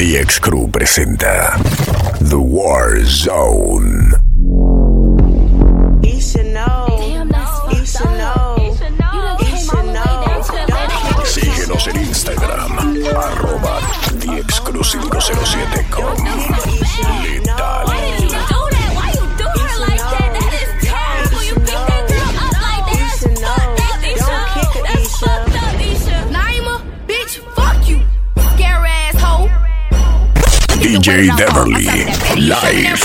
DX Crew presenta The War Zone. Síguenos en Instagram, arroba DXCrew507com. Letal. DJ Deverly, live.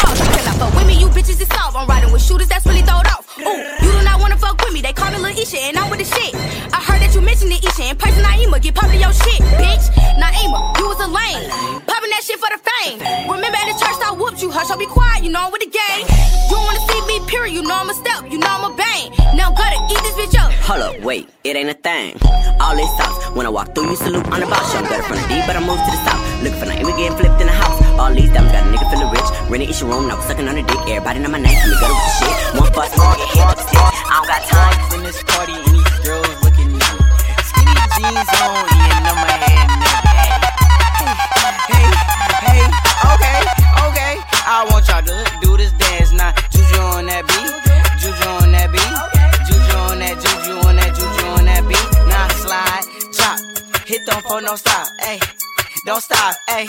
With me, you bitches is soft. I'm riding with shooters that's really throwed off. Ooh, you do not wanna fuck with me. They call me Lil Isha, and I'm with the shit. I heard that you mentioned the Isha in person. Naima, get poppin' your shit, bitch. Naima, you was a lame, poppin' that shit for the fame. Remember at the church I whooped you. Hush, I'll be quiet. You know I'm with the gang. You don't wanna see me, period. You know I'm a step. You know I'm a bang. Now gotta eat this bitch up. Hold up, wait, it ain't a thing. All this sauce. When I walk through, you salute on the boss. I'm better from the D, but I move to the south. Looking for we getting flipped in the house. All these diamonds got a nigga feeling rich. Renting issue room, now sucking on the dick. Everybody know my name, me go with the shit. One fuss, all get hit with the stick. I don't got time. in this party and these girls looking at me. Skinny jeans on, and on my head Hey, hey, okay, okay. I want y'all to do this dance now. Juju on that beat, juju on that beat, juju on that, juju on that, juju on that beat. Now slide, chop, hit them for no stop, hey. Don't stop, hey.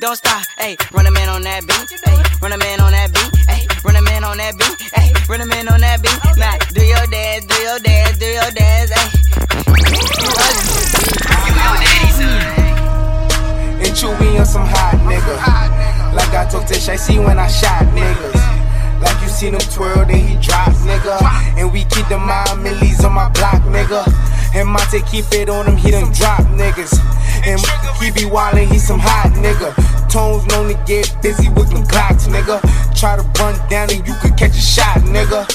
Don't stop, hey. Run a man on that beat, hey. Run a man on that beat, hey. Run a man on that beat, hey. Run a man on that beat. Now do your dance, do your dance, do your dance, hey. And Chewy on some hot nigga. Like I told Tish, I see when I shot niggas. Seen him twirl, then he drop, nigga. And we keep the mind millies on my block, nigga. And Monte keep it on him, he done drop niggas. And he be wildin', he some hot nigga. Tones known to get busy with them clocks, nigga. Try to run down and you could catch a shot, nigga.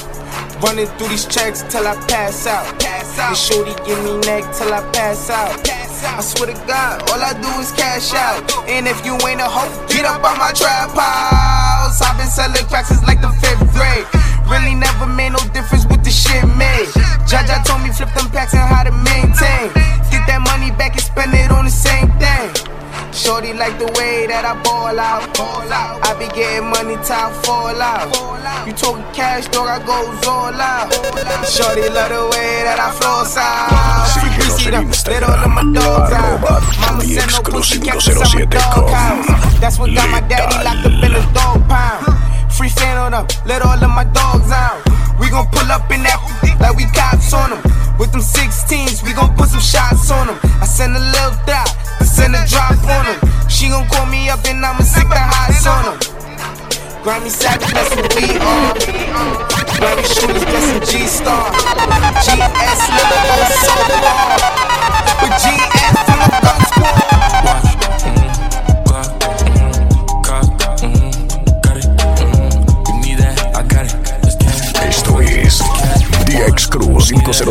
Running through these checks till I pass out. pass And shorty give me neck till I pass out. I swear to God, all I do is cash out. And if you ain't a hoe, get up on my trap house. I've been selling cracks since like the fifth grade. Really never made no difference with the shit made. Jaja told me flip them packs and how to maintain. Get that money back and spend it on the same thing. Shorty like the way that I ball out. I be getting money I fall out. You talking cash, dog, I goes all out. Shorty love the way that I floss out. Free greasy them, let all of my dogs out. Mama send no pussy, kept us DXcrew507 my dog house. That's what got my daddy locked up in the dog pound. Free fan on them, let all of my dogs out. We gon' pull up in that like we cops on them. With them 16s, we gon' put some shots on them. I send a little dot, send a drop on them. She gon' call me up and I'ma stick the hots on them. Grammy Savage, that's what we are. Grammy shooters, that's some G-Star. GS, never go so far. With GS,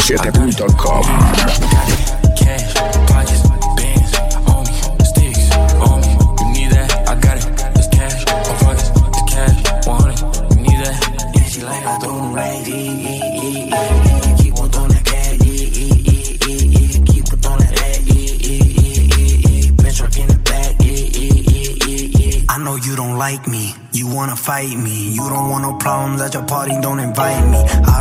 DXCrew507.com. I got it, it's cash, it's cash, water, you need that. Keep on throwing it ahead, keep on throwing it a bitch right in the back, eh, eh, eh, eh, eh. I know you don't like me, you wanna fight me. You don't want no problems at your party, don't invite me. I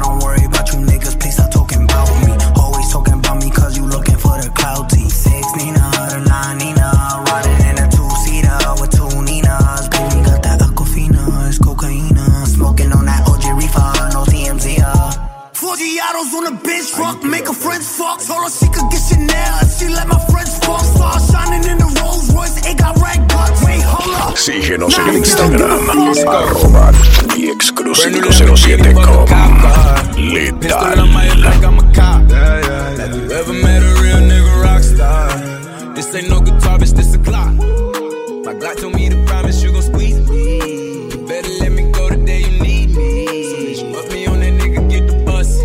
DXCrew507com. Pistol on my hip like I'm a cop. Have you ever met a real nigga rock star? This ain't no guitar, bitch, this a clock. My Glock told me to promise you gon' squeeze me. You better let me go the day you need me. So bitch, me on that nigga, get the bus.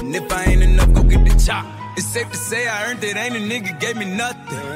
And if I ain't enough, go get the chop. It's safe to say I earned it, ain't a nigga gave me nothing.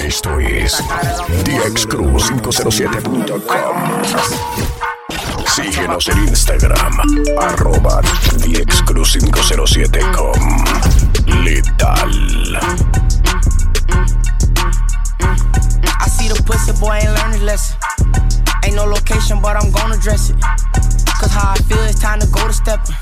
Esto es DXCrew507.com. Síguenos en Instagram, arroba DXCrew507.com. Letal. I see the pussy boy ain't learned his lesson. Ain't no location, but I'm gonna dress it. Cause how I feel, it's time to go to steppin'.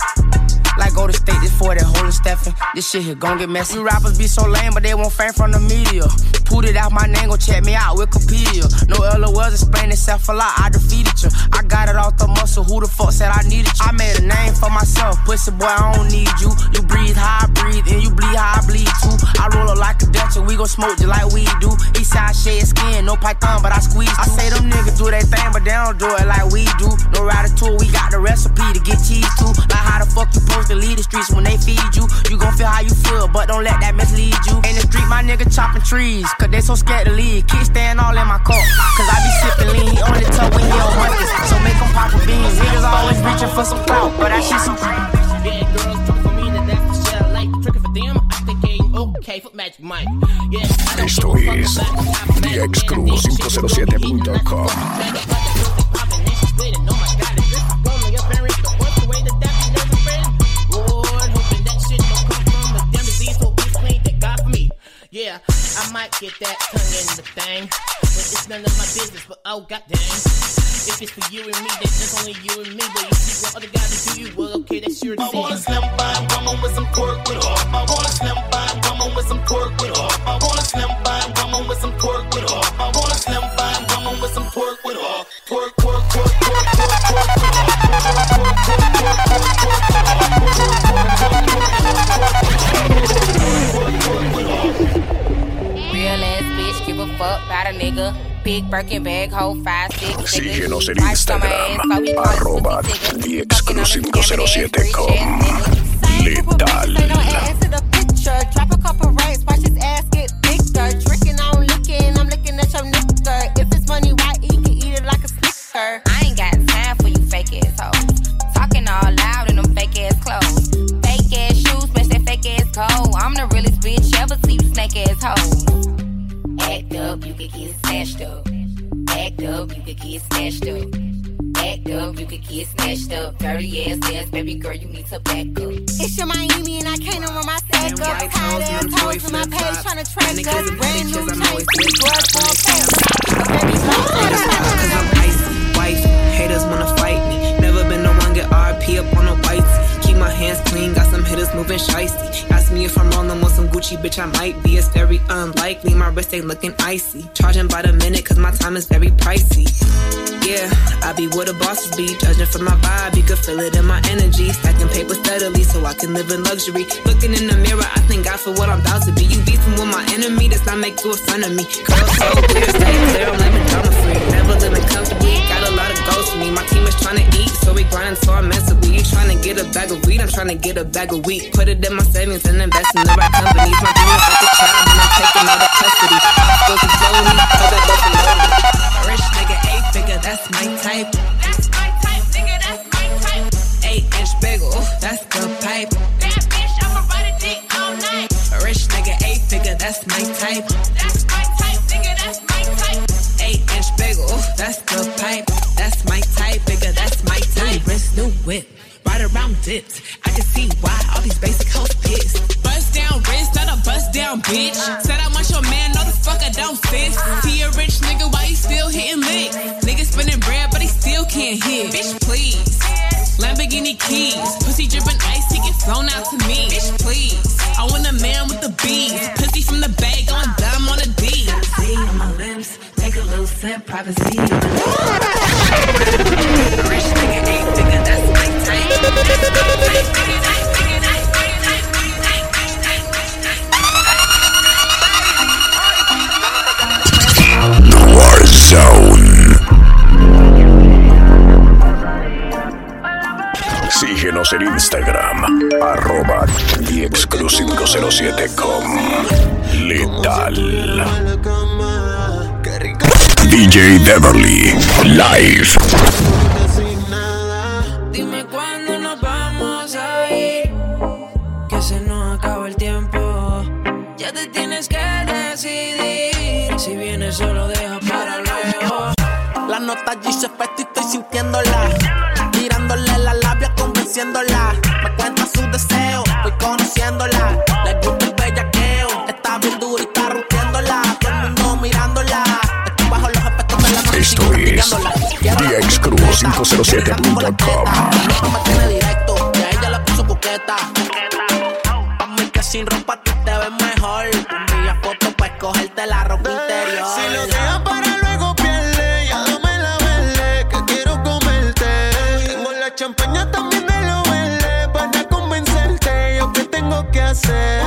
Like go to state, this for that holy Stephen. This shit here gon' get messy. You rappers be so lame, but they won't fame from the media. Put it out, my name gon' check me out, Wikipedia. No LOLs explain itself a lot, I defeated you. I got it off the muscle, who the fuck said I needed you? I made a name for myself, pussy boy, I don't need you. You breathe how I breathe, and you bleed how I bleed too. I roll up like a Dutch, and we gon' smoke just like we do. Eastside shade skin, no python, but I squeeze. Too. I say them niggas do their thing, but they don't do it like we do. No tour, we got the recipe to get cheese too. Like how the fuck you supposed to lead the streets when they feed you? You gon' feel how you feel, but don't let that mislead you. In the street, my nigga chopping trees, cause they so scared to leave. Kids staying all in my cup, cause I be sipping lean. He only tell when he on monkeys, so make him pop a bean. Niggas always reaching for some clout, but that shit some. Yeah, girls tricking for me, that that's the shit I like. Tricking for them, I think ain't okay for Magic Mike. Yeah, I don't Esto give a es fuck about Magic. DXCrew507.com. I might get that tongue in the thing, but it's none of my business. But oh goddamn, if it's for you and me, then it's only you and me. But you see what other guys do you, well okay, that's your thing. I wanna slim by woman with some pork with off. I wanna slim by woman with some pork with off. I wanna slim by woman with some pork with off. I wanna slim by woman with some pork with off. Pork, fuck about a nigga. Big Birkin bag, hold five, six. Síguenos en Price on my Instagram, ass, so we arroba pussy nigga. Fucking on the scamming ass, DXCrew507.com. rich ass nigga. Letal. Say no ass to the picture. Drop a couple racks, watch his ass get bigger. Drinking, I'm licking, I'm looking at your nigga. If it's money, why he can eat it like a snicker? I ain't got time for you fake ass hoes. Talking all loud in them fake ass clothes. Fake ass shoes, match that fake ass coat. I'm the realest bitch ever see you snake ass hoes. Act up, you could get snatched up. Act up, you could get snatched up. Act up, you could get snatched up. Dirty ass ass, baby girl, you need to back up. It's your Miami and I can't run my sack up. Tired ass hoes on my page trying to track us. Brand new chains, big blood, gon' pass. Baby, Cause I'm icy, wife. Haters wanna fight me. Never been the one get RP up on a white. Keep my hands clean, got some hitters moving shicey. Ask me if I'm rolling on some Gucci, bitch, I might be. It's very unlikely. My wrist ain't looking icy. Charging by the minute, cause my time is very pricey. Yeah, I be where the bosses be. Judging from my vibe, you can feel it in my energy. Stacking paper steadily so I can live in luxury. Looking in the mirror, I thank God for what I'm about to be. You beefing with my enemy, does not make you a son of me. Girl, so clear, stay clear, I'm living drama free. Never living comfortably, got a lot of goals for me. My team is trying to eat, so we grinding so I'm. You trying to get a bag of weed, I'm trying to get a bag of wheat. Put it in my savings and invest in the right companies. My dream is like a child, and I'm taking all the custody. Go to slowly, hold that both. Rich nigga, eight figure, that's my type. That's my type, nigga, that's my type. Eight inch bagel, that's the pipe. That bitch, I'ma ride a dick all night. Rich nigga, eight figure, that's my type. That's my type, I can see why all these basic hoes pissed. Bust down wrist, not a bust down bitch. Said I want your man, no the fuck I don't sis. See a rich nigga, why he still hitting licks? Nigga spinning bread, but he still can't hit. Bitch, please. Lamborghini keys, pussy dripping ice, he get flown out to me. Bitch, please. I want a man with the bees, pussy from the bag, going dumb on a D. See on my lips, take a little sip, privacy. 507com. Letal. DJ Beverly. Live. Dime cuándo nos vamos a ir. Que se nos acaba el tiempo. Ya te tienes que decidir. Si vienes, solo deja para luego. La nota allí se y estoy sintiéndola. Tirándole la labia, convenciéndola. Me cuenta sus deseos, voy conociéndola. Es DXCrew507.com. No me tiene directo, ya ella la puso mí que sin ropa tú te ves mejor. Envía fotos pa' escogerte la ropa interior. Si lo dejas para luego pierde, ya dame la verde, que quiero comerte. Tengo la champaña también de lo verde, para convencerte, yo qué tengo que hacer.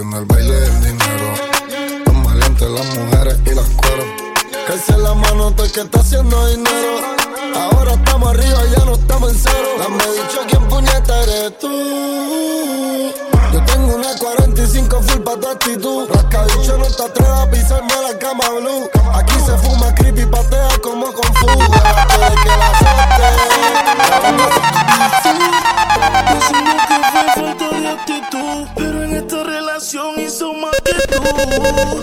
Haciendo el baile del dinero. Los maleantes, las mujeres y las cueros. Calce la mano el que está haciendo dinero. Ahora estamos arriba, ya no estamos en cero. Dame dicho quién puñeta eres tú. Yo tengo una 45 full pa' tu actitud. Rascabicho no te atrevas Oh,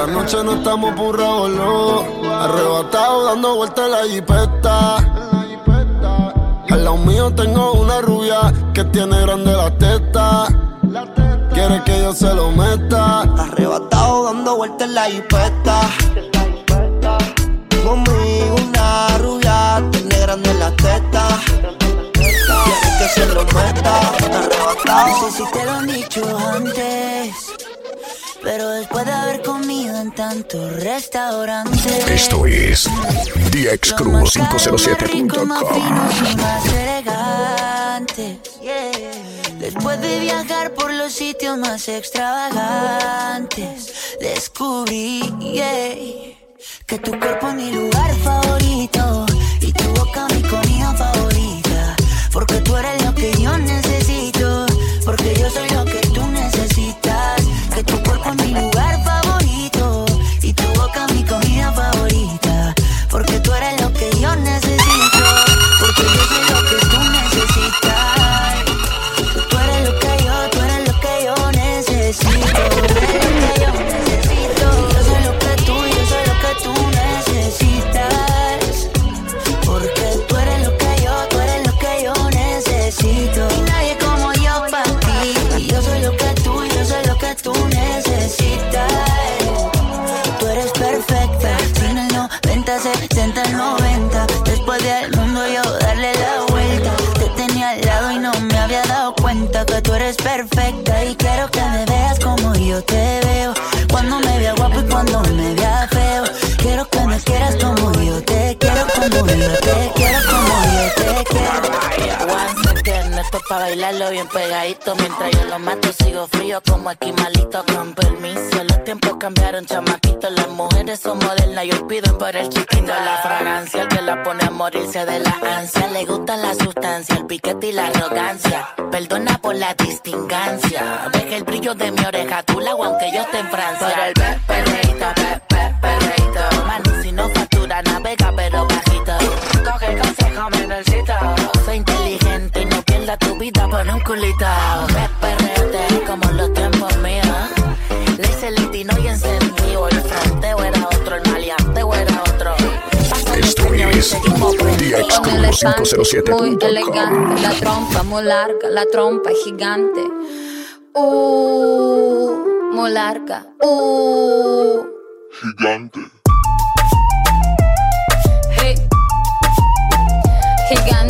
Esta noche no estamos burrados, no. Arrebatado dando vueltas en la jipeta. Al lado mío tengo una rubia que tiene grande la teta. Quiere que yo se lo meta. Arrebatado dando vueltas en la jipeta. Conmigo una rubia, tiene grande la teta. Quiere que se lo meta. Arrebatado. No sé si te lo han dicho antes. Pero después de haber comido en tantos restaurantes. Esto es Rico, más DXCrew507.com. finos y más elegantes. Después de viajar por los sitios más extravagantes, descubrí yeah, que tu cuerpo es mi lugar favorito Pa' bailarlo bien pegadito. Mientras yo lo mato sigo frío como esquimalito Con permiso, los tiempos cambiaron chamaquito. Las mujeres son modernas y hoy piden por el chiquito. La fragancia, el que la pone a morirse de la ansia. Le gusta la sustancia, el piquete y la arrogancia. Perdona por la distingancia. Deja el brillo de mi oreja, tú la aunque yo esté en Francia. Por el pe- perreíto, pe- pe- perreíto Mano, si no factura, navega pero bajito. Coge consejo, menorcito Sé inteligente tu vida por un culito Pe- Perreate como los tiempos míos Le hice litino y encendido El fronteo era otro, el maleanteo era otro Esto es DX Con elefante, 507.com. muy elegante, la trompa muy larga, la trompa gigante. Uh, muy larga. Uh, Gigante. hey. Gigante.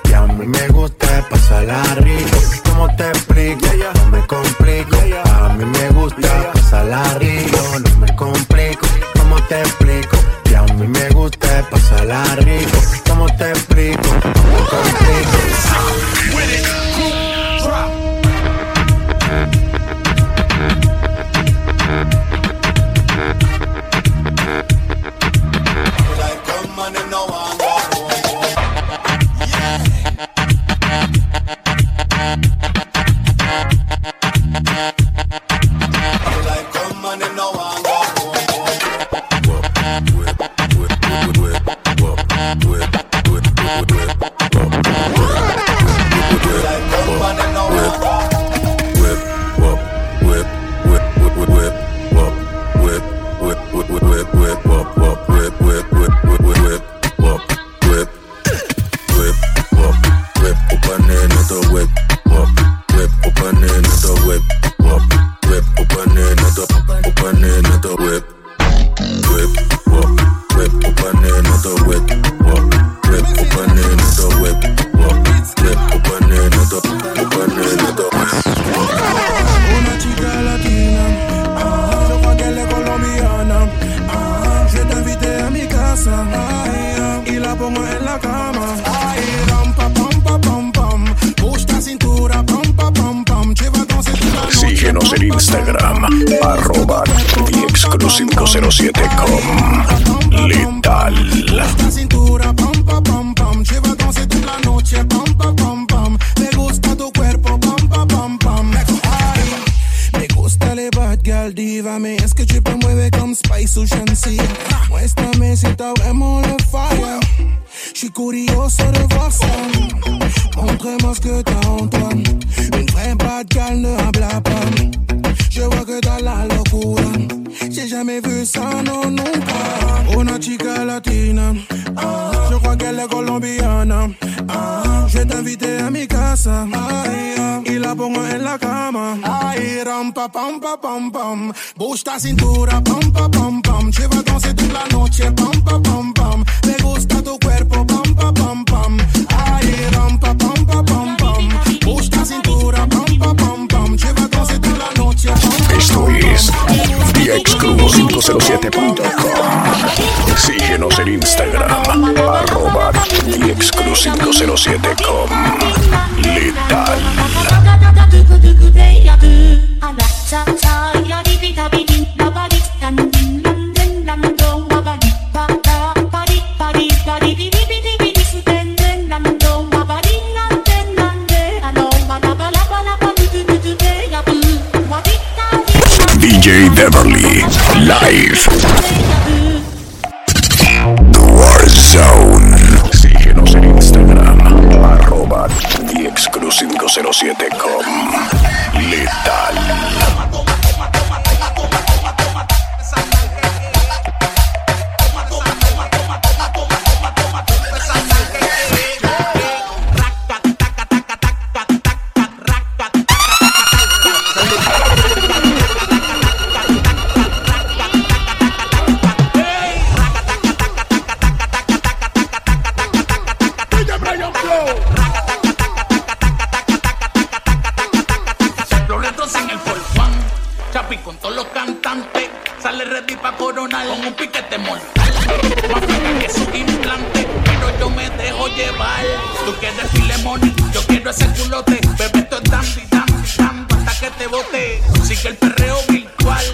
Que a mí me gusta pasarla rico. ¿Cómo te explico? No me complico. A mí me gusta pasarla rico. No me complico. ¿Cómo te explico? Que a mí me gusta pasarla rico. ¿Cómo te explico? No me complico. Like come on and no one go home. Pam. Push ta cintura, pam, pa, pam, pam. Lleva toda la noche, pam, pa, pam, pam. Me gusta tu cuerpo, pam, pa, pam, pam. Ay, ram, pa, pam, pa, pam, pam. Push ta cintura, pam, pa, pam, pam. Lleva toda la noche, pam, Esto es DXCruz507.com. Síguenos en Instagram, arroba DXCruz507com. Letal. Live. Ready pa' coronar con un piquete mortal. Más flaca que su implante, pero yo me dejo llevar. Tú quieres filemoni, yo quiero ese culote. Bebé, esto es dandy, dandy, dandy, hasta que te bote. Sigue el perreo virtual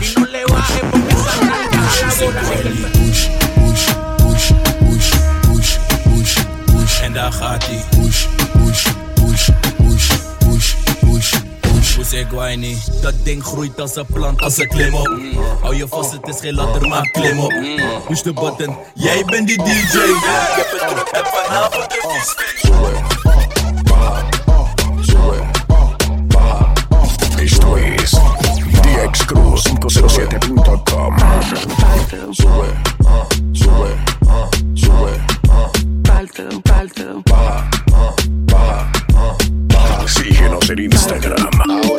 y no le bajes porque esa nalga a la bola. En daar gaat hij. Niet? Dat ding groeit als een plant, als een klim op. Hou je vast, het is geen ladder, maar klim op. Push de button, jij bent die DJ. Ik heb het druk en vanavond heeft die Esto es DXCruz507.com. Sube, sube, sube. Baja, baja, baja. Síguenos en Instagram.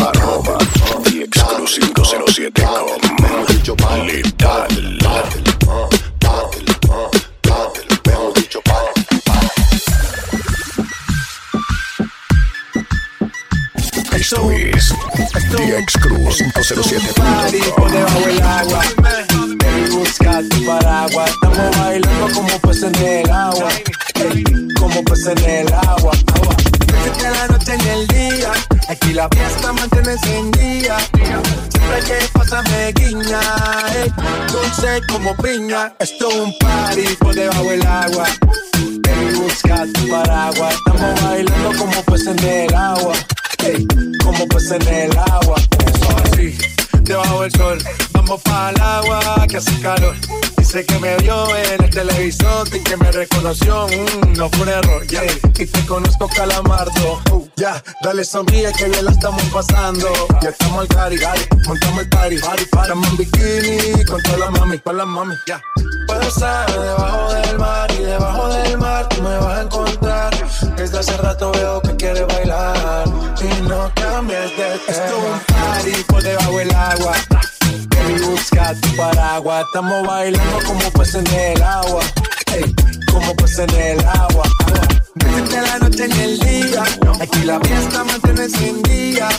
Arroba DXCruz507com. Letal. Esto es DXCruz507.com. por debajo del agua. Baby, busca tu paraguas. Estamos bailando como peces en el agua. Como peces en el agua. agua. La noche en el día. Aquí la fiesta mantiene encendida. Siempre que pasa me guiña. ey, Dulce como piña. Esto es un party por debajo del agua. Baby, busca tu paraguas. Estamos bailando como peces en el agua. Ey, como peces en el agua. Eso así, debajo del sol. Vamos para el agua que hace calor. Dice que me vio en el televisor y que me reconoció. mm, no fue un error, yeah. Y te conozco calamardo. Uh, ya, dale sonríe que bien la estamos pasando. Ya estamos al cari, montamos el party. party, party. Estamos en bikini con todas las mami, con las mami, ya. Puedo estar debajo del mar y debajo del mar tú me vas a encontrar. Desde hace rato veo que quieres bailar y no cambies de tema. Esto es un por debajo del agua. Baby, busca tu paraguas. Estamos bailando como peces en el agua. Ey, como peces en el agua. Desde la noche en el día. Aquí la fiesta mantiene encendida.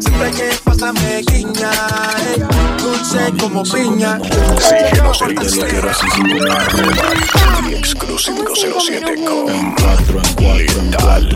Siempre que pasa me guiña. Ey, dulce como piña. Síguenos en Instagram. Arroba DXCruz507com. Letal.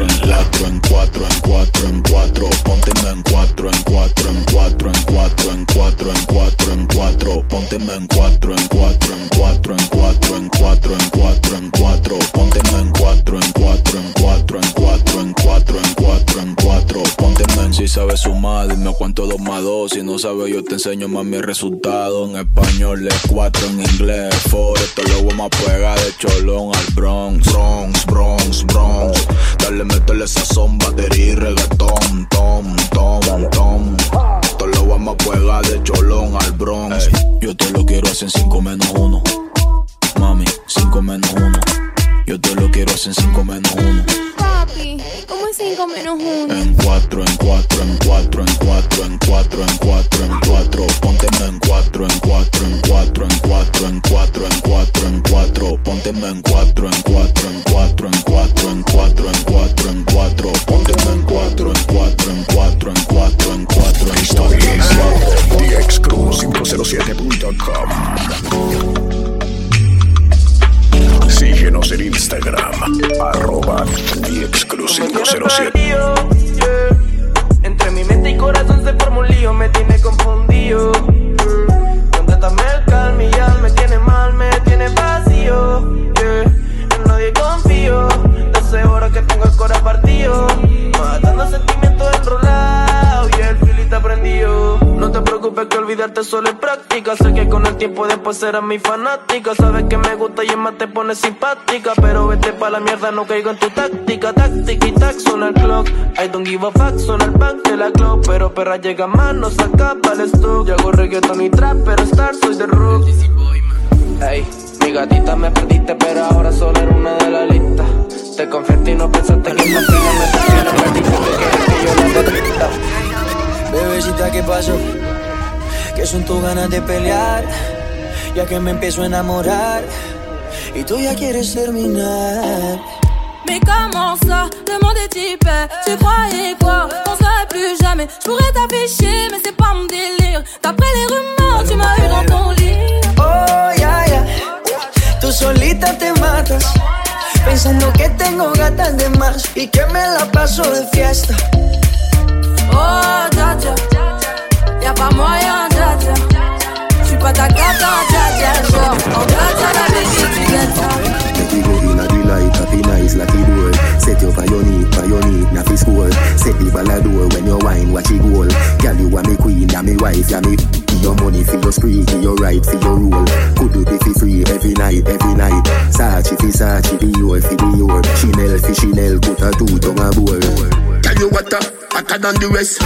en cuatro, en cuatro, en cuatro, pónteme en cuatro, en cuatro, en cuatro, en cuatro, en cuatro, en cuatro, en cuatro, pónteme en cuatro, en cuatro, en cuatro, en cuatro, en cuatro, en cuatro, en cuatro, pónteme en cuatro, en cuatro, en cuatro, en cuatro, en cuatro, en cuatro, en cuatro, pónteme en si sabes sumar, dime cuánto dos más dos, si no sabes yo te enseño más mi resultado, en español es cuatro, en inglés four, esto lo vamos a pegar de cholón al Bronx, Bronx, Bronx, Bronx, dale métele sazón, batería y reggaetón, tom, tom, tom, esto lo vamos a pegar de cholón al Bronx, yo te lo quiero hacer en cinco menos uno, mami, cinco menos uno, yo te lo quiero hacer en cinco menos uno. Papi, ¿cómo es 5 menos 1? En cuatro, en cuatro, en cuatro, en cuatro, en cuatro, en cuatro, en cuatro. Pónteme en cuatro, en cuatro, en cuatro, en cuatro, en cuatro, en cuatro, en cuatro. Pónteme en cuatro, en cuatro, en cuatro, en cuatro, en cuatro, en cuatro, en cuatro. Pónteme en cuatro, en cuatro, en cuatro, en cuatro, en cuatro, en Esto cuatro, es en cuatro. DXCruz507.com. Síguenos en Instagram. Arroba DXCruz507. Entre mi mente y corazón se forma un lío, me tiene confundido. Contrátame el calma y ya me tiene mal, me tiene vacío. Yeah. En nadie confío, 12 horas que tengo el corazón partido. Matando sentimientos enrolados. Preocupes que olvidarte solo es práctica. Sé que con el tiempo después serás mi fanática. Sabes que me gusta y es más te pone simpática. Pero vete pa' la mierda, no caigo en tu táctica. Táctica y tac, suena el clock. I don't give a fuck, suena el back de la clock. Pero perra llega más, no saca para el stock. Yo hago reggaeton y trap, pero star soy de rock. Ey, mi gatita me perdiste, pero ahora solo era una de la lista. Te confiaste y no pensaste que contigo me perdiste. Bebecita, ¿qué pasó? Que son tus ganas de pelear, ya que me empiezo a enamorar y tú ya quieres terminar. Mais comment ça, demande des types Tu croyais quoi? On serait plus jamais Je pourrais t'afficher mais c'est pas mon délire D'après les rumeurs tu m'as eu dans ton lit Oh, ya, ya. Tú solita te matas. Pensando que tengo gatas de más y que me la paso de fiesta. Oh dja dja Y'a pas moyen dja dja J'suis pas ta cata dja dja Genre en dja dja la baby tu get ça Make we go in a the light, happy nice, lucky door. Set your pioneer, pioneer, na fi score. Set the ball door when you wine, watch it goal. Girl, you are me queen, ya me wife, ya me. Give your money for your spree, give your right for your rule. Could do be for free every night, every night. Sachi fi Sachi, be your fi be your. Chanel fi Chanel, put a two tongue a bowl. Tell you what, uh, hotter than the rest.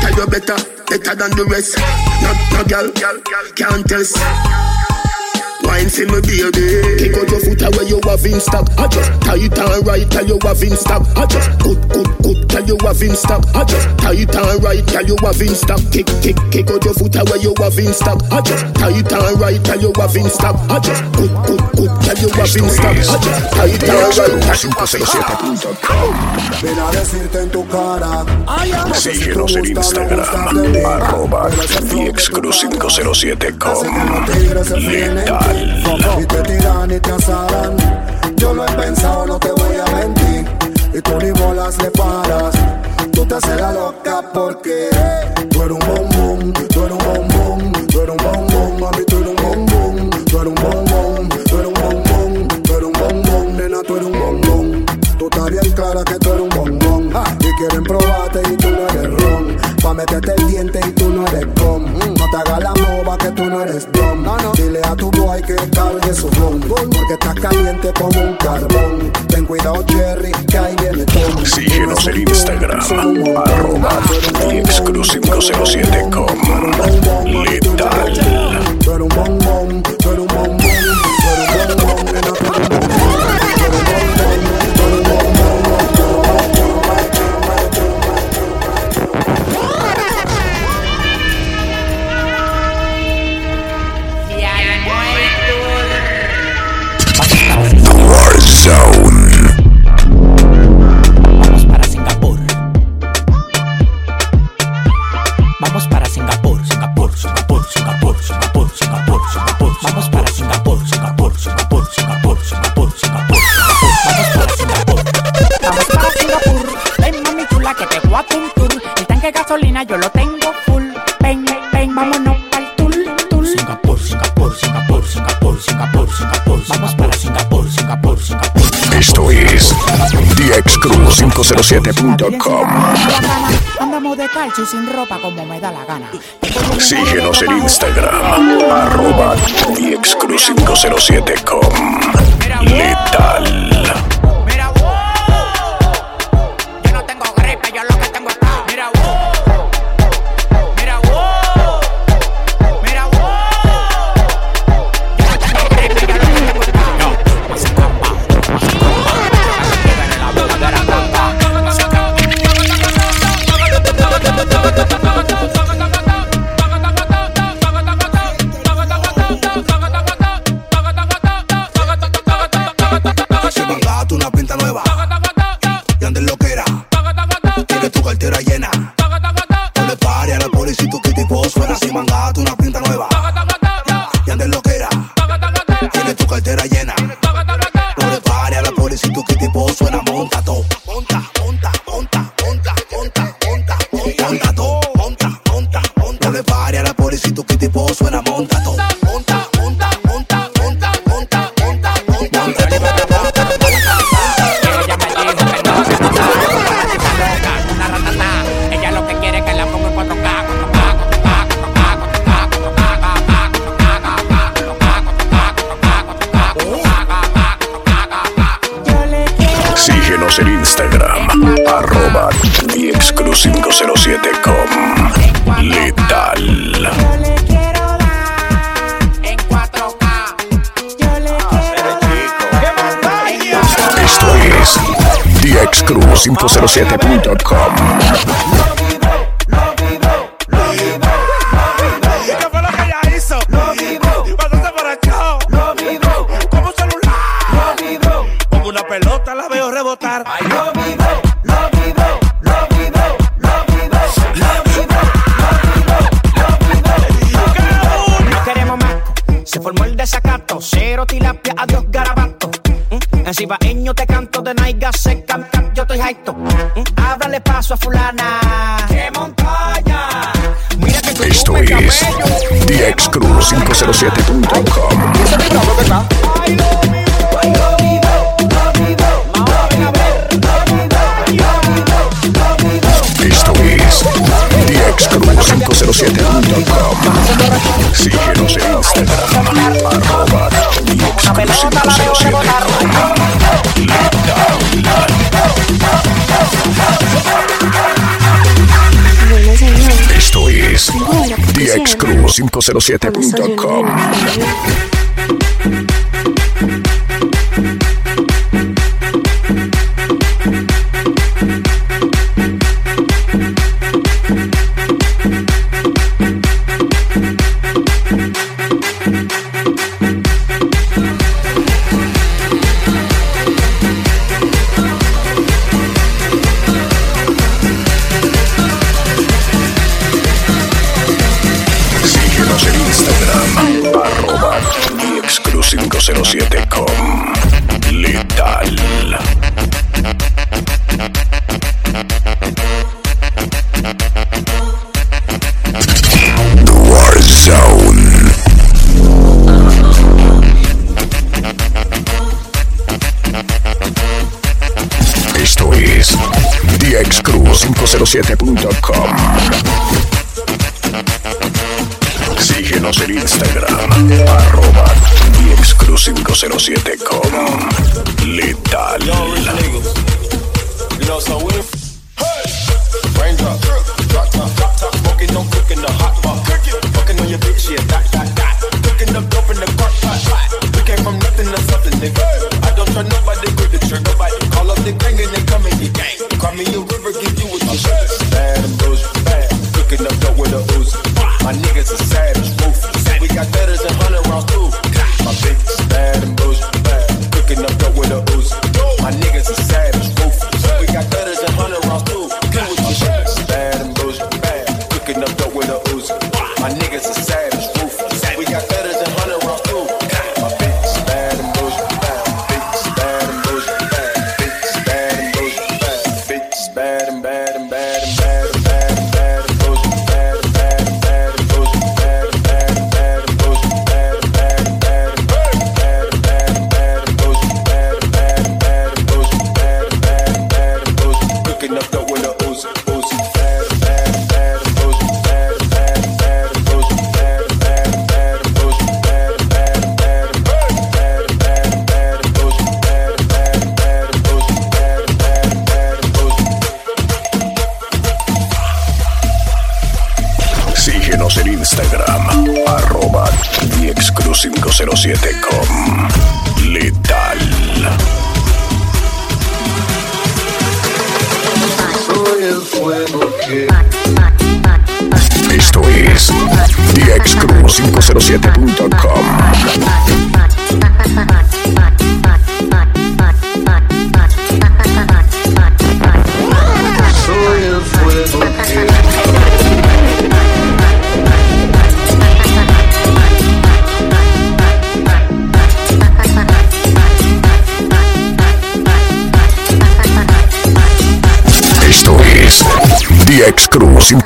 Tell you better, better than the rest. No, no girl, can't test. Wine for me baby Kick out your foot away you have in stock I just tight and right tell you have in stock I just good good good tell you have in stock I just tight and right tell you have in stock Kick kick kick out your foot away you have in stock I just tight and right tell you have in stock I just good good good tell you have in stock I just tight and right. Tell you have in stock Ven a decirte en tu cara. Síguenos en Instagram, arroba diexcru507com. Letal. Y te tiran y te asaran. Yo lo he pensado, no te voy a mentir. Y tú ni bolas le paras. Tú te haces la loca porque tú eres un bombón, tú eres un bombón, tú eres un bombón, carbón. Ten cuidado, Jerry, que ahí viene Tom. Síguenos en Instagram, arroba de gasolina yo lo tengo full. Ven, ven, vámonos pa'l tour, tour. Singapur, Singapur, Singapur, Singapur, Singapur, Singapur. Vamos para Singapur, Singapur, Singapur. Esto es diexcru507.com. Andamos de calcio y sin ropa como me da la gana. Síguenos en Instagram, arroba diexcru507com. Letal. Pare a la policía que tipo suena. Si mangato una pinta nueva. de Nike, se cam, cam, yo estoy alto. Mm, Ábrale paso a fulana. ¡Qué montaña! Mira que Esto es DX Cruz 507.com. 507.com.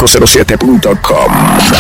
507.com.